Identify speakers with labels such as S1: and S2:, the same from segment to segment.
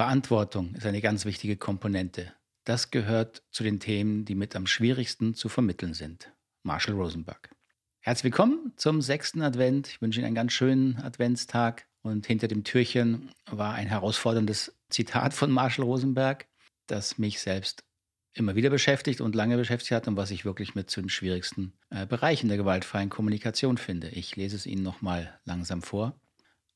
S1: Verantwortung ist eine ganz wichtige Komponente. Das gehört zu den Themen, die mit am schwierigsten zu vermitteln sind. Marshall Rosenberg. Herzlich willkommen zum sechsten Advent. Ich wünsche Ihnen einen ganz schönen Adventstag. Und hinter dem Türchen war ein herausforderndes Zitat von Marshall Rosenberg, das mich selbst immer wieder beschäftigt und lange beschäftigt hat und was ich wirklich mit zu den schwierigsten äh, Bereichen der gewaltfreien Kommunikation finde. Ich lese es Ihnen nochmal langsam vor.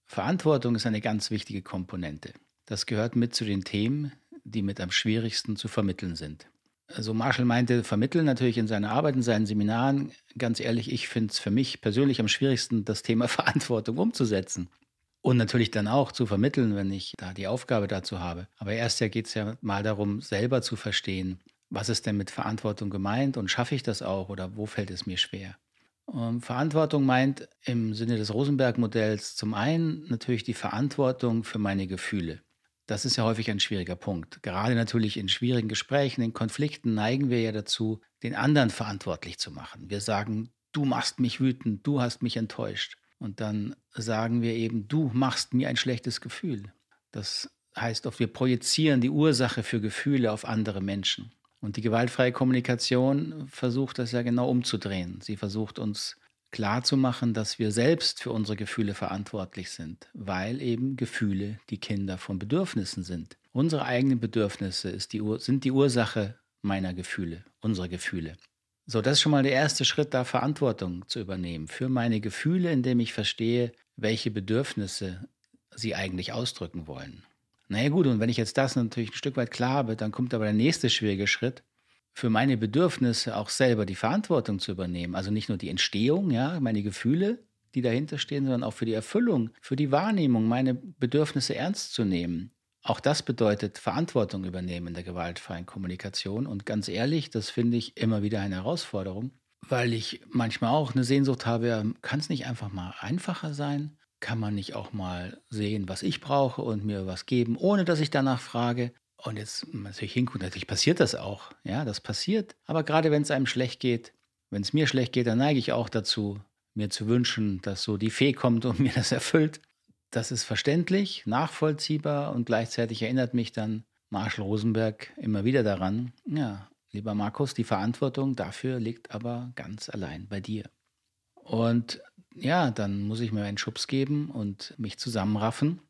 S1: Verantwortung ist eine ganz wichtige Komponente. Das gehört mit zu den Themen, die mit am schwierigsten zu vermitteln sind. Also Marshall meinte, vermitteln natürlich in seiner Arbeit, in seinen Seminaren. Ganz ehrlich, ich finde es für mich persönlich am schwierigsten, das Thema Verantwortung umzusetzen. Und natürlich dann auch zu vermitteln, wenn ich da die Aufgabe dazu habe. Aber erst ja geht es ja mal darum, selber zu verstehen, was ist denn mit Verantwortung gemeint und schaffe ich das auch oder wo fällt es mir schwer. Und Verantwortung meint im Sinne des Rosenberg-Modells zum einen natürlich die Verantwortung für meine Gefühle. Das ist ja häufig ein schwieriger Punkt. Gerade natürlich in schwierigen Gesprächen, in Konflikten neigen wir ja dazu, den anderen verantwortlich zu machen. Wir sagen, du machst mich wütend, du hast mich enttäuscht. Und dann sagen wir eben, du machst mir ein schlechtes Gefühl. Das heißt oft, wir projizieren die Ursache für Gefühle auf andere Menschen. Und die gewaltfreie Kommunikation versucht das ja genau umzudrehen. Sie versucht uns klarzumachen, dass wir selbst für unsere Gefühle verantwortlich sind, weil eben Gefühle die Kinder von Bedürfnissen sind. Unsere eigenen Bedürfnisse die, sind die Ursache meiner Gefühle, unserer Gefühle. So, das ist schon mal der erste Schritt, da Verantwortung zu übernehmen für meine Gefühle, indem ich verstehe, welche Bedürfnisse sie eigentlich ausdrücken wollen. Naja gut, und wenn ich jetzt das natürlich ein Stück weit klar habe, dann kommt aber der nächste schwierige Schritt, für meine Bedürfnisse auch selber die Verantwortung zu übernehmen. Also nicht nur die Entstehung, ja, meine Gefühle, die dahinter stehen, sondern auch für die Erfüllung, für die Wahrnehmung, meine Bedürfnisse ernst zu nehmen. Auch das bedeutet Verantwortung übernehmen in der gewaltfreien Kommunikation. Und ganz ehrlich, das finde ich immer wieder eine Herausforderung, weil ich manchmal auch eine Sehnsucht habe, kann es nicht einfach mal einfacher sein? Kann man nicht auch mal sehen, was ich brauche und mir was geben, ohne dass ich danach frage? Und jetzt natürlich hingucken, natürlich passiert das auch. Ja, das passiert. Aber gerade wenn es einem schlecht geht, wenn es mir schlecht geht, dann neige ich auch dazu, mir zu wünschen, dass so die Fee kommt und mir das erfüllt. Das ist verständlich, nachvollziehbar und gleichzeitig erinnert mich dann Marshall Rosenberg immer wieder daran, ja, lieber Markus, die Verantwortung dafür liegt aber ganz allein bei dir. Und ja, dann muss ich mir einen Schubs geben und mich zusammenraffen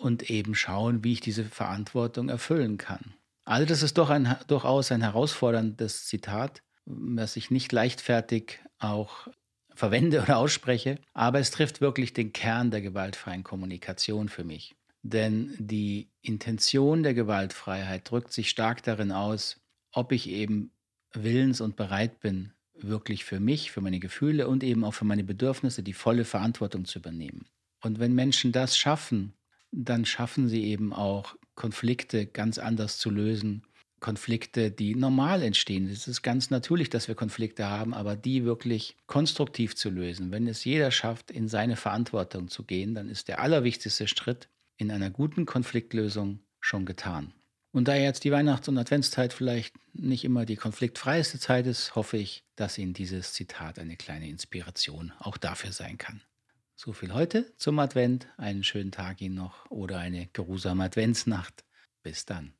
S1: und eben schauen, wie ich diese Verantwortung erfüllen kann. Also das ist doch ein, durchaus ein herausforderndes Zitat, das ich nicht leichtfertig auch verwende oder ausspreche, aber es trifft wirklich den Kern der gewaltfreien Kommunikation für mich. Denn die Intention der Gewaltfreiheit drückt sich stark darin aus, ob ich eben willens und bereit bin, wirklich für mich, für meine Gefühle und eben auch für meine Bedürfnisse die volle Verantwortung zu übernehmen. Und wenn Menschen das schaffen, dann schaffen sie eben auch Konflikte ganz anders zu lösen. Konflikte, die normal entstehen. Es ist ganz natürlich, dass wir Konflikte haben, aber die wirklich konstruktiv zu lösen. Wenn es jeder schafft, in seine Verantwortung zu gehen, dann ist der allerwichtigste Schritt in einer guten Konfliktlösung schon getan. Und da jetzt die Weihnachts- und Adventszeit vielleicht nicht immer die konfliktfreieste Zeit ist, hoffe ich, dass Ihnen dieses Zitat eine kleine Inspiration auch dafür sein kann. So viel heute zum Advent. Einen schönen Tag Ihnen noch oder eine geruhsame Adventsnacht. Bis dann.